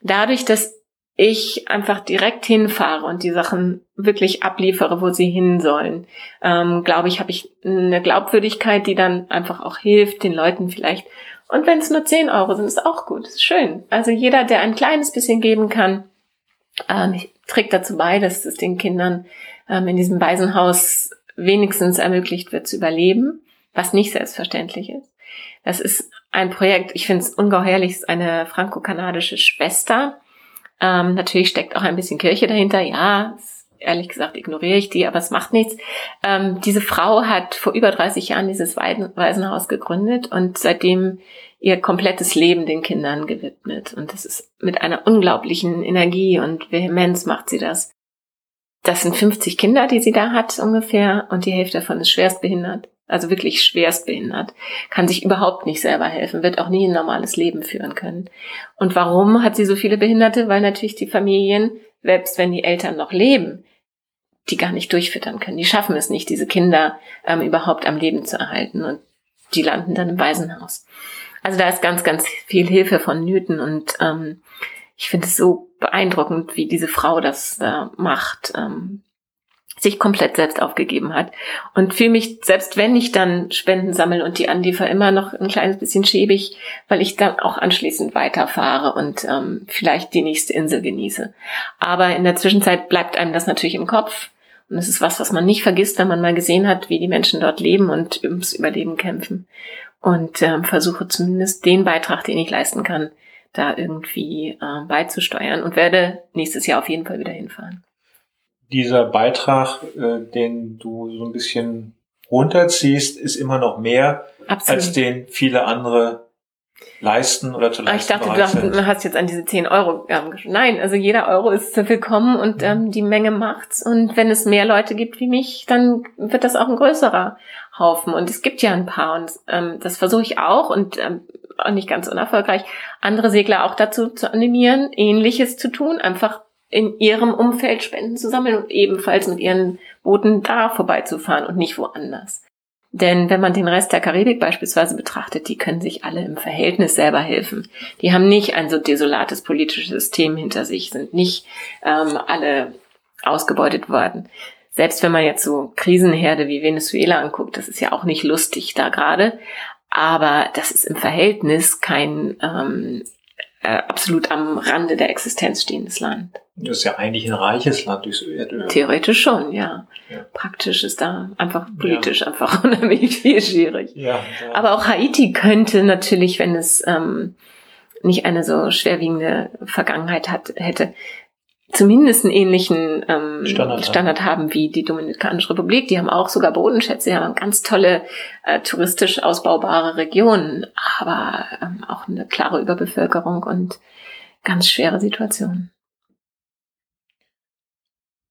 dadurch, dass ich einfach direkt hinfahre und die Sachen wirklich abliefere, wo sie hin sollen, ähm, glaube ich, habe ich eine Glaubwürdigkeit, die dann einfach auch hilft, den Leuten vielleicht. Und wenn es nur 10 Euro sind, ist auch gut, ist schön. Also jeder, der ein kleines bisschen geben kann, ähm, trägt dazu bei, dass es den Kindern ähm, in diesem Waisenhaus wenigstens ermöglicht wird zu überleben, was nicht selbstverständlich ist. Das ist ein Projekt, ich finde es ungeheuerlich, ist eine franco-kanadische Schwester. Ähm, natürlich steckt auch ein bisschen Kirche dahinter, ja, ehrlich gesagt ignoriere ich die, aber es macht nichts. Ähm, diese Frau hat vor über 30 Jahren dieses Waisenhaus gegründet und seitdem ihr komplettes Leben den Kindern gewidmet. Und das ist mit einer unglaublichen Energie und Vehemenz macht sie das. Das sind 50 Kinder, die sie da hat ungefähr und die Hälfte davon ist schwerst behindert. Also wirklich schwerst behindert. Kann sich überhaupt nicht selber helfen, wird auch nie ein normales Leben führen können. Und warum hat sie so viele Behinderte? Weil natürlich die Familien, selbst wenn die Eltern noch leben, die gar nicht durchfüttern können. Die schaffen es nicht, diese Kinder ähm, überhaupt am Leben zu erhalten. Und die landen dann im Waisenhaus. Also da ist ganz, ganz viel Hilfe von Newton und ähm, ich finde es so beeindruckend, wie diese Frau das äh, macht, ähm, sich komplett selbst aufgegeben hat und fühle mich, selbst wenn ich dann Spenden sammle und die anliefer, immer noch ein kleines bisschen schäbig, weil ich dann auch anschließend weiterfahre und ähm, vielleicht die nächste Insel genieße. Aber in der Zwischenzeit bleibt einem das natürlich im Kopf und es ist was, was man nicht vergisst, wenn man mal gesehen hat, wie die Menschen dort leben und ums Überleben kämpfen und ähm, versuche zumindest den Beitrag, den ich leisten kann, da irgendwie äh, beizusteuern und werde nächstes Jahr auf jeden Fall wieder hinfahren. Dieser Beitrag, äh, den du so ein bisschen runterziehst, ist immer noch mehr, Absolut. als den viele andere leisten oder zu leisten. Ich dachte, du hast, sind. hast jetzt an diese 10 Euro ähm, Nein, also jeder Euro ist willkommen und ähm, die Menge macht's. Und wenn es mehr Leute gibt wie mich, dann wird das auch ein größerer Haufen. Und es gibt ja ein paar und ähm, das versuche ich auch und ähm, auch nicht ganz unerfolgreich, andere Segler auch dazu zu animieren, ähnliches zu tun, einfach in ihrem Umfeld Spenden zu sammeln und ebenfalls mit ihren Booten da vorbeizufahren und nicht woanders. Denn wenn man den Rest der Karibik beispielsweise betrachtet, die können sich alle im Verhältnis selber helfen. Die haben nicht ein so desolates politisches System hinter sich, sind nicht ähm, alle ausgebeutet worden. Selbst wenn man jetzt so Krisenherde wie Venezuela anguckt, das ist ja auch nicht lustig da gerade, aber das ist im Verhältnis kein ähm, äh, absolut am Rande der Existenz stehendes Land. Das ist ja eigentlich ein reiches Land durchs Erdöl. Theoretisch schon, ja. ja. Praktisch ist da einfach politisch ja. einfach unheimlich viel schwierig. Ja, Aber auch Haiti könnte natürlich, wenn es ähm, nicht eine so schwerwiegende Vergangenheit hat, hätte, zumindest einen ähnlichen ähm, Standard, Standard haben wie die Dominikanische Republik. Die haben auch sogar Bodenschätze, die haben ganz tolle äh, touristisch ausbaubare Regionen, aber ähm, auch eine klare Überbevölkerung und ganz schwere Situationen.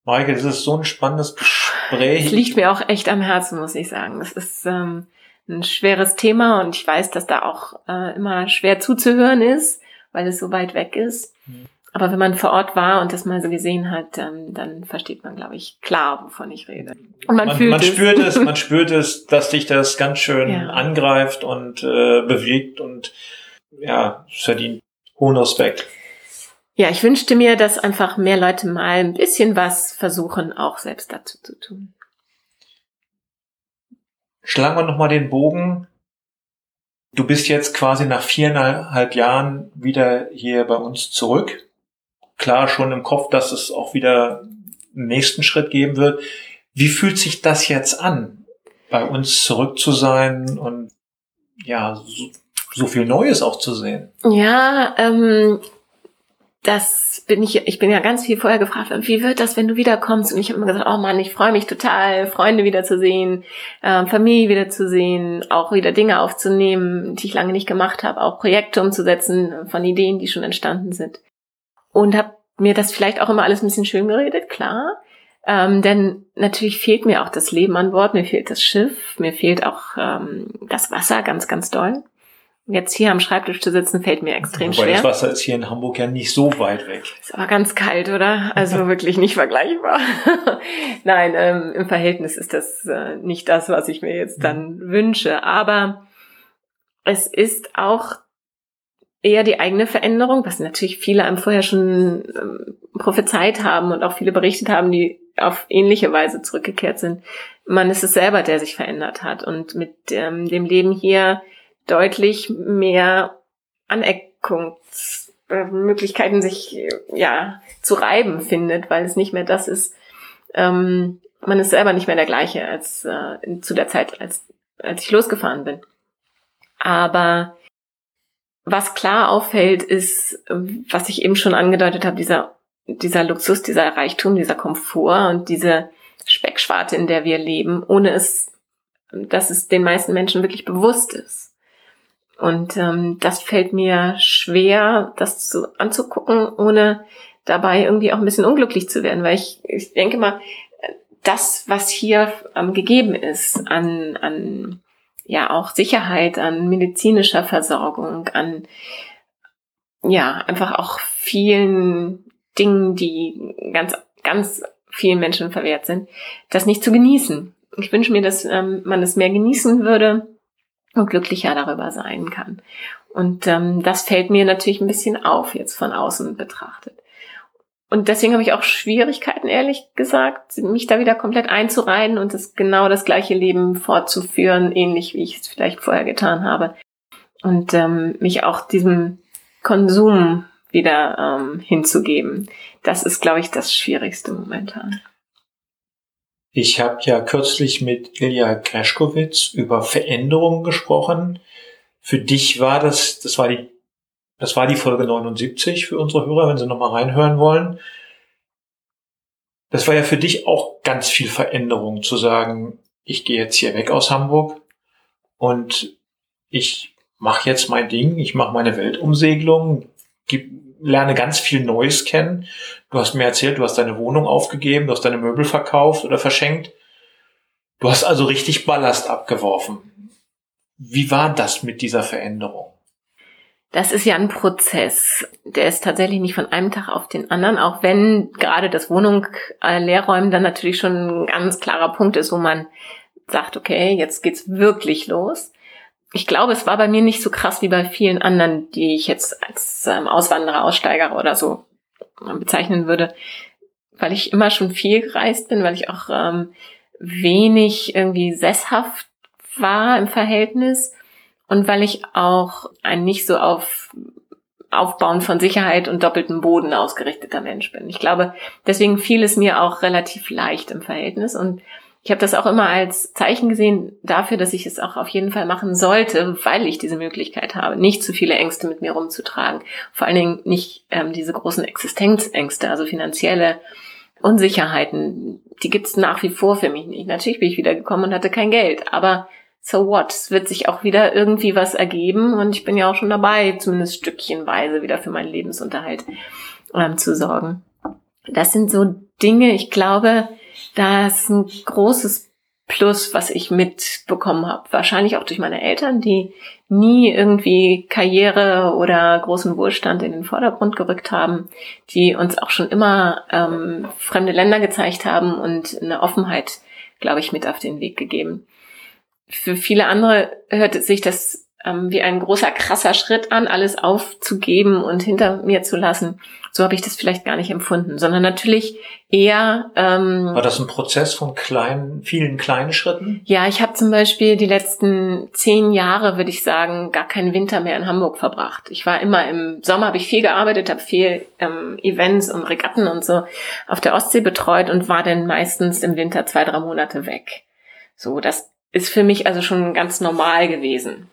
Maike, das ist so ein spannendes Gespräch. Es liegt mir auch echt am Herzen, muss ich sagen. Es ist ähm, ein schweres Thema und ich weiß, dass da auch äh, immer schwer zuzuhören ist, weil es so weit weg ist. Mhm. Aber wenn man vor Ort war und das mal so gesehen hat, dann, dann versteht man, glaube ich, klar, wovon ich rede. Und man, man fühlt man es. spürt es, man spürt es, dass dich das ganz schön ja. angreift und äh, bewegt und ja, verdient hohen Respekt. Ja, ich wünschte mir, dass einfach mehr Leute mal ein bisschen was versuchen, auch selbst dazu zu tun. Schlagen wir nochmal den Bogen. Du bist jetzt quasi nach viereinhalb Jahren wieder hier bei uns zurück klar schon im Kopf, dass es auch wieder einen nächsten Schritt geben wird. Wie fühlt sich das jetzt an, bei uns zurück zu sein und ja, so, so viel Neues auch zu sehen? Ja, ähm, das bin ich, ich bin ja ganz viel vorher gefragt, wie wird das, wenn du wiederkommst? Und ich habe immer gesagt, oh Mann, ich freue mich total, Freunde wiederzusehen, äh, Familie wiederzusehen, auch wieder Dinge aufzunehmen, die ich lange nicht gemacht habe, auch Projekte umzusetzen von Ideen, die schon entstanden sind und habe mir das vielleicht auch immer alles ein bisschen schön geredet, klar. Ähm, denn natürlich fehlt mir auch das Leben an Bord, mir fehlt das Schiff, mir fehlt auch ähm, das Wasser ganz, ganz doll. Jetzt hier am Schreibtisch zu sitzen, fällt mir extrem Wobei schwer. Das Wasser ist hier in Hamburg ja nicht so weit weg. Ist aber ganz kalt, oder? Also wirklich nicht vergleichbar. Nein, ähm, im Verhältnis ist das äh, nicht das, was ich mir jetzt dann mhm. wünsche. Aber es ist auch eher die eigene Veränderung, was natürlich viele einem vorher schon ähm, prophezeit haben und auch viele berichtet haben, die auf ähnliche Weise zurückgekehrt sind. Man ist es selber, der sich verändert hat und mit ähm, dem Leben hier deutlich mehr Aneckungsfläche äh, sich ja zu reiben findet, weil es nicht mehr das ist. Ähm, man ist selber nicht mehr der gleiche als äh, zu der Zeit, als als ich losgefahren bin. Aber was klar auffällt, ist, was ich eben schon angedeutet habe, dieser, dieser Luxus, dieser Reichtum, dieser Komfort und diese Speckschwarte, in der wir leben, ohne es, dass es den meisten Menschen wirklich bewusst ist. Und ähm, das fällt mir schwer, das zu, anzugucken, ohne dabei irgendwie auch ein bisschen unglücklich zu werden, weil ich, ich denke mal, das, was hier ähm, gegeben ist an, an ja auch Sicherheit, an medizinischer Versorgung, an ja, einfach auch vielen Dingen, die ganz, ganz vielen Menschen verwehrt sind, das nicht zu genießen. Ich wünsche mir, dass ähm, man es mehr genießen würde und glücklicher darüber sein kann. Und ähm, das fällt mir natürlich ein bisschen auf, jetzt von außen betrachtet. Und deswegen habe ich auch Schwierigkeiten, ehrlich gesagt, mich da wieder komplett einzureihen und das genau das gleiche Leben fortzuführen, ähnlich wie ich es vielleicht vorher getan habe. Und ähm, mich auch diesem Konsum wieder ähm, hinzugeben. Das ist, glaube ich, das Schwierigste momentan. Ich habe ja kürzlich mit Ilja Kreschkowitz über Veränderungen gesprochen. Für dich war das, das war die das war die Folge 79 für unsere Hörer, wenn sie nochmal reinhören wollen. Das war ja für dich auch ganz viel Veränderung zu sagen, ich gehe jetzt hier weg aus Hamburg und ich mache jetzt mein Ding, ich mache meine Weltumsegelung, gib, lerne ganz viel Neues kennen. Du hast mir erzählt, du hast deine Wohnung aufgegeben, du hast deine Möbel verkauft oder verschenkt. Du hast also richtig Ballast abgeworfen. Wie war das mit dieser Veränderung? Das ist ja ein Prozess. Der ist tatsächlich nicht von einem Tag auf den anderen, auch wenn gerade das Wohnung äh, leerräumen dann natürlich schon ein ganz klarer Punkt ist, wo man sagt, okay, jetzt geht's wirklich los. Ich glaube, es war bei mir nicht so krass wie bei vielen anderen, die ich jetzt als ähm, Auswanderer, Aussteiger oder so bezeichnen würde, weil ich immer schon viel gereist bin, weil ich auch ähm, wenig irgendwie sesshaft war im Verhältnis und weil ich auch ein nicht so auf Aufbauen von Sicherheit und doppeltem Boden ausgerichteter Mensch bin. Ich glaube, deswegen fiel es mir auch relativ leicht im Verhältnis und ich habe das auch immer als Zeichen gesehen dafür, dass ich es auch auf jeden Fall machen sollte, weil ich diese Möglichkeit habe, nicht zu viele Ängste mit mir rumzutragen. Vor allen Dingen nicht ähm, diese großen Existenzängste, also finanzielle Unsicherheiten. Die gibt's nach wie vor für mich nicht. Natürlich bin ich wiedergekommen und hatte kein Geld, aber so what? Es wird sich auch wieder irgendwie was ergeben und ich bin ja auch schon dabei, zumindest stückchenweise wieder für meinen Lebensunterhalt ähm, zu sorgen. Das sind so Dinge, ich glaube, da ist ein großes Plus, was ich mitbekommen habe. Wahrscheinlich auch durch meine Eltern, die nie irgendwie Karriere oder großen Wohlstand in den Vordergrund gerückt haben, die uns auch schon immer ähm, fremde Länder gezeigt haben und eine Offenheit, glaube ich, mit auf den Weg gegeben für viele andere hört sich das ähm, wie ein großer, krasser Schritt an, alles aufzugeben und hinter mir zu lassen. So habe ich das vielleicht gar nicht empfunden, sondern natürlich eher. Ähm, War das ein Prozess von kleinen, vielen kleinen Schritten? Ja, ich habe zum Beispiel die letzten zehn Jahre, würde ich sagen, gar keinen Winter mehr in Hamburg verbracht. Ich war immer im Sommer, habe ich viel gearbeitet, habe viel ähm, Events und Regatten und so auf der Ostsee betreut und war dann meistens im Winter zwei, drei Monate weg. So, das ist für mich also schon ganz normal gewesen.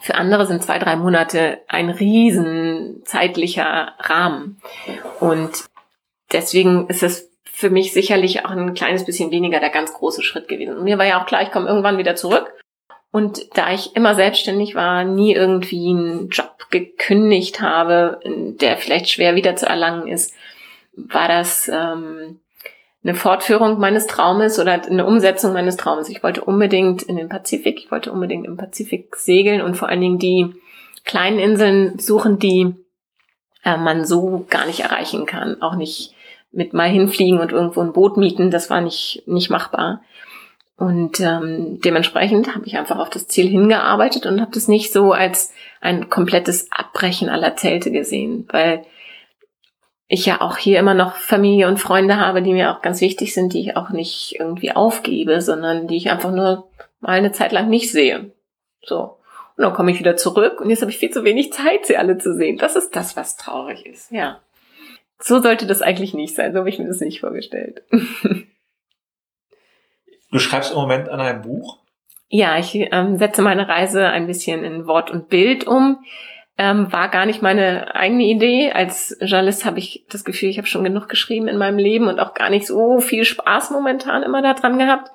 Für andere sind zwei, drei Monate ein riesen zeitlicher Rahmen. Und deswegen ist es für mich sicherlich auch ein kleines bisschen weniger der ganz große Schritt gewesen. Und mir war ja auch klar, ich komme irgendwann wieder zurück. Und da ich immer selbstständig war, nie irgendwie einen Job gekündigt habe, der vielleicht schwer wieder zu erlangen ist, war das ähm, eine Fortführung meines Traumes oder eine Umsetzung meines Traumes. Ich wollte unbedingt in den Pazifik, ich wollte unbedingt im Pazifik segeln und vor allen Dingen die kleinen Inseln suchen, die äh, man so gar nicht erreichen kann. Auch nicht mit mal hinfliegen und irgendwo ein Boot mieten, das war nicht, nicht machbar. Und ähm, dementsprechend habe ich einfach auf das Ziel hingearbeitet und habe das nicht so als ein komplettes Abbrechen aller Zelte gesehen, weil ich ja auch hier immer noch Familie und Freunde habe, die mir auch ganz wichtig sind, die ich auch nicht irgendwie aufgebe, sondern die ich einfach nur mal eine Zeit lang nicht sehe. So. Und dann komme ich wieder zurück und jetzt habe ich viel zu wenig Zeit, sie alle zu sehen. Das ist das, was traurig ist, ja. So sollte das eigentlich nicht sein, so habe ich mir das nicht vorgestellt. Du schreibst im Moment an einem Buch? Ja, ich ähm, setze meine Reise ein bisschen in Wort und Bild um. Ähm, war gar nicht meine eigene Idee. Als Journalist habe ich das Gefühl, ich habe schon genug geschrieben in meinem Leben und auch gar nicht so viel Spaß momentan immer daran gehabt.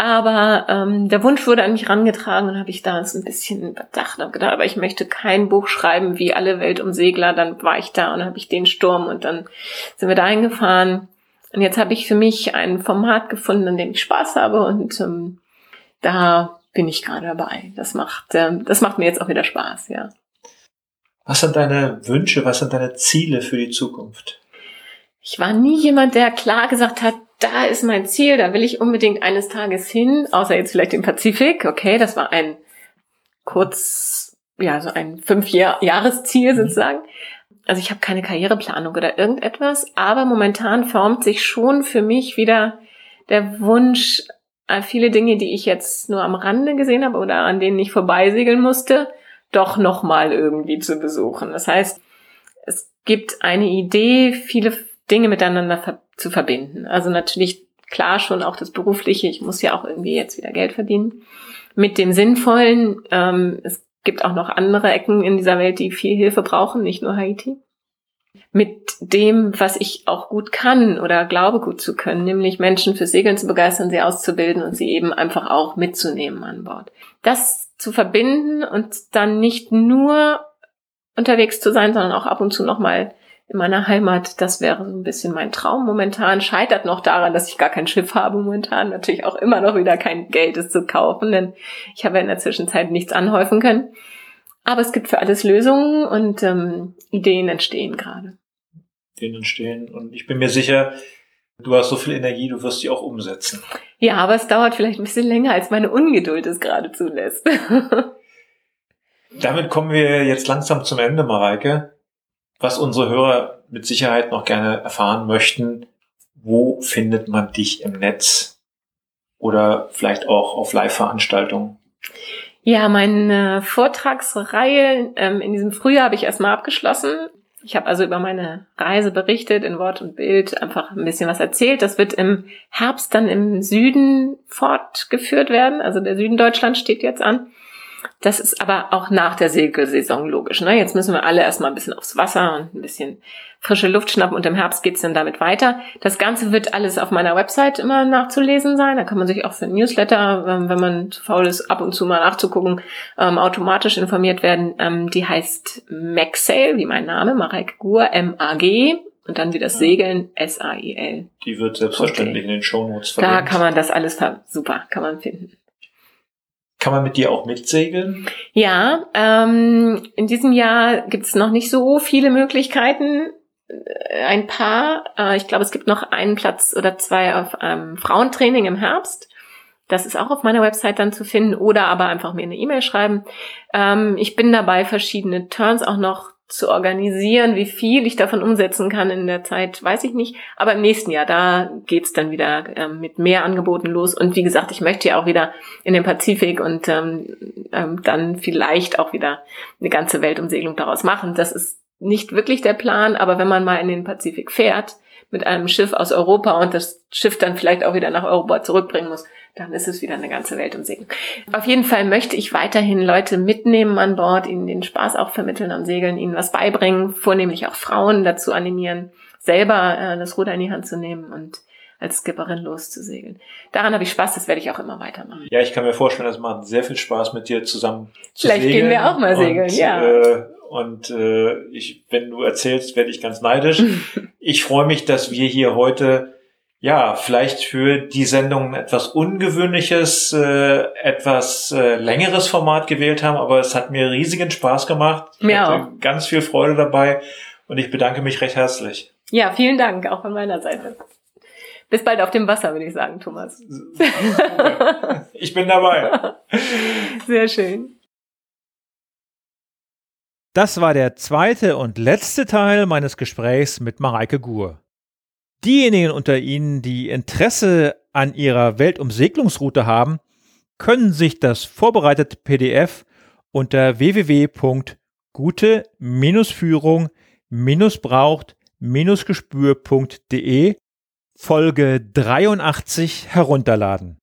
Aber ähm, der Wunsch wurde an mich rangetragen und habe ich da so ein bisschen überdacht und gedacht, aber ich möchte kein Buch schreiben wie alle Weltumsegler. Dann war ich da und habe ich den Sturm und dann sind wir da hingefahren. Und jetzt habe ich für mich ein Format gefunden, an dem ich Spaß habe und ähm, da bin ich gerade dabei. Das macht, äh, das macht mir jetzt auch wieder Spaß, ja. Was sind deine Wünsche, was sind deine Ziele für die Zukunft? Ich war nie jemand, der klar gesagt hat, da ist mein Ziel, da will ich unbedingt eines Tages hin, außer jetzt vielleicht im Pazifik. Okay, das war ein kurz, ja, so ein Fünf-Jahres-Ziel mhm. sozusagen. Also ich habe keine Karriereplanung oder irgendetwas, aber momentan formt sich schon für mich wieder der Wunsch, äh, viele Dinge, die ich jetzt nur am Rande gesehen habe oder an denen ich vorbeisegeln musste, doch nochmal irgendwie zu besuchen. Das heißt, es gibt eine Idee, viele Dinge miteinander ver zu verbinden. Also natürlich klar schon auch das Berufliche, ich muss ja auch irgendwie jetzt wieder Geld verdienen. Mit dem Sinnvollen, ähm, es gibt auch noch andere Ecken in dieser Welt, die viel Hilfe brauchen, nicht nur Haiti mit dem, was ich auch gut kann oder glaube gut zu können, nämlich Menschen für Segeln zu begeistern, sie auszubilden und sie eben einfach auch mitzunehmen an Bord. Das zu verbinden und dann nicht nur unterwegs zu sein, sondern auch ab und zu nochmal in meiner Heimat, das wäre so ein bisschen mein Traum. Momentan scheitert noch daran, dass ich gar kein Schiff habe momentan. Natürlich auch immer noch wieder kein Geld ist zu kaufen, denn ich habe in der Zwischenzeit nichts anhäufen können. Aber es gibt für alles Lösungen und ähm, Ideen entstehen gerade. Ideen entstehen. Und ich bin mir sicher, du hast so viel Energie, du wirst sie auch umsetzen. Ja, aber es dauert vielleicht ein bisschen länger, als meine Ungeduld es gerade zulässt. Damit kommen wir jetzt langsam zum Ende, Mareike. Was unsere Hörer mit Sicherheit noch gerne erfahren möchten, wo findet man dich im Netz oder vielleicht auch auf Live-Veranstaltungen? Ja, meine Vortragsreihe ähm, in diesem Frühjahr habe ich erstmal abgeschlossen. Ich habe also über meine Reise berichtet, in Wort und Bild einfach ein bisschen was erzählt. Das wird im Herbst dann im Süden fortgeführt werden. Also der Süden Deutschlands steht jetzt an. Das ist aber auch nach der Segelsaison logisch. Ne? Jetzt müssen wir alle erstmal ein bisschen aufs Wasser und ein bisschen frische Luft schnappen und im Herbst geht's dann damit weiter. Das Ganze wird alles auf meiner Website immer nachzulesen sein. Da kann man sich auch für Newsletter, ähm, wenn man zu faul ist, ab und zu mal nachzugucken, ähm, automatisch informiert werden. Ähm, die heißt MagSail, wie mein Name, Mareike Gur, M-A-G. Und dann wie das Segeln, S-A-I-L. Die wird selbstverständlich okay. in den Shownotes verlinkt. Da kann man das alles, super, kann man finden. Kann man mit dir auch mitsegeln? Ja, ähm, in diesem Jahr gibt es noch nicht so viele Möglichkeiten. Äh, ein paar, äh, ich glaube, es gibt noch einen Platz oder zwei auf ähm, Frauentraining im Herbst. Das ist auch auf meiner Website dann zu finden oder aber einfach mir eine E-Mail schreiben. Ähm, ich bin dabei, verschiedene Turns auch noch zu organisieren. Wie viel ich davon umsetzen kann in der Zeit, weiß ich nicht. Aber im nächsten Jahr, da geht's dann wieder ähm, mit mehr Angeboten los. Und wie gesagt, ich möchte ja auch wieder in den Pazifik und ähm, ähm, dann vielleicht auch wieder eine ganze Weltumsegelung daraus machen. Das ist nicht wirklich der Plan, aber wenn man mal in den Pazifik fährt mit einem Schiff aus Europa und das Schiff dann vielleicht auch wieder nach Europa zurückbringen muss, dann ist es wieder eine ganze Welt um Segeln. Auf jeden Fall möchte ich weiterhin Leute mitnehmen an Bord, ihnen den Spaß auch vermitteln am Segeln, ihnen was beibringen, vornehmlich auch Frauen dazu animieren, selber äh, das Ruder in die Hand zu nehmen und als Skipperin loszusegeln. Daran habe ich Spaß, das werde ich auch immer weitermachen. Ja, ich kann mir vorstellen, das macht sehr viel Spaß mit dir zusammen zu Vielleicht segeln. Vielleicht gehen wir auch mal segeln, und, ja. Äh, und äh, ich, wenn du erzählst, werde ich ganz neidisch. ich freue mich, dass wir hier heute ja, vielleicht für die Sendung etwas ungewöhnliches, äh, etwas äh, längeres Format gewählt haben, aber es hat mir riesigen Spaß gemacht. Ich mir hatte auch. ganz viel Freude dabei und ich bedanke mich recht herzlich. Ja, vielen Dank, auch von meiner Seite. Bis bald auf dem Wasser, würde ich sagen, Thomas. ich bin dabei. Sehr schön. Das war der zweite und letzte Teil meines Gesprächs mit Mareike Gur. Diejenigen unter Ihnen, die Interesse an ihrer Weltumsegelungsroute haben, können sich das vorbereitete PDF unter www.gute-führung-braucht-gespür.de Folge 83 herunterladen.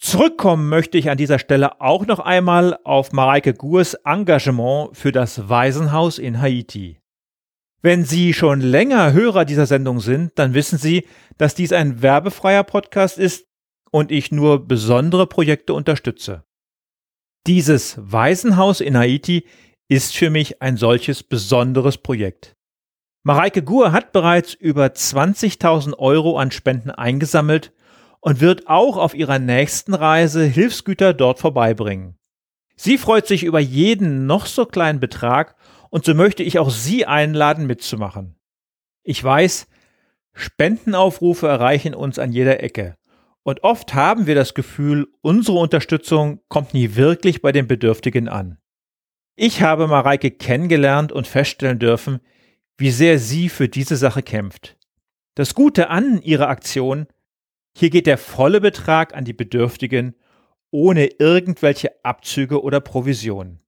Zurückkommen möchte ich an dieser Stelle auch noch einmal auf Mareike Gurs Engagement für das Waisenhaus in Haiti. Wenn Sie schon länger Hörer dieser Sendung sind, dann wissen Sie, dass dies ein werbefreier Podcast ist und ich nur besondere Projekte unterstütze. Dieses Waisenhaus in Haiti ist für mich ein solches besonderes Projekt. Mareike Gur hat bereits über 20.000 Euro an Spenden eingesammelt und wird auch auf ihrer nächsten Reise Hilfsgüter dort vorbeibringen. Sie freut sich über jeden noch so kleinen Betrag und so möchte ich auch Sie einladen mitzumachen. Ich weiß, Spendenaufrufe erreichen uns an jeder Ecke. Und oft haben wir das Gefühl, unsere Unterstützung kommt nie wirklich bei den Bedürftigen an. Ich habe Mareike kennengelernt und feststellen dürfen, wie sehr sie für diese Sache kämpft. Das Gute an ihrer Aktion, hier geht der volle Betrag an die Bedürftigen ohne irgendwelche Abzüge oder Provisionen.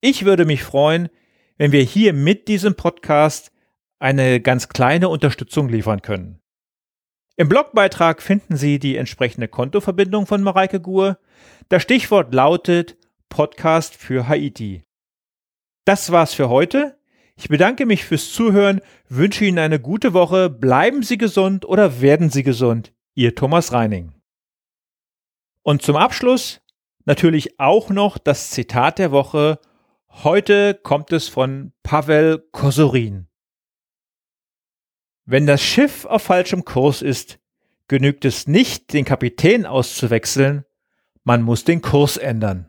Ich würde mich freuen, wenn wir hier mit diesem Podcast eine ganz kleine Unterstützung liefern können. Im Blogbeitrag finden Sie die entsprechende Kontoverbindung von Mareike Gur. Das Stichwort lautet Podcast für Haiti. Das war's für heute. Ich bedanke mich fürs Zuhören, wünsche Ihnen eine gute Woche, bleiben Sie gesund oder werden Sie gesund. Ihr Thomas Reining. Und zum Abschluss natürlich auch noch das Zitat der Woche. Heute kommt es von Pavel Kosorin. Wenn das Schiff auf falschem Kurs ist, genügt es nicht, den Kapitän auszuwechseln, man muss den Kurs ändern.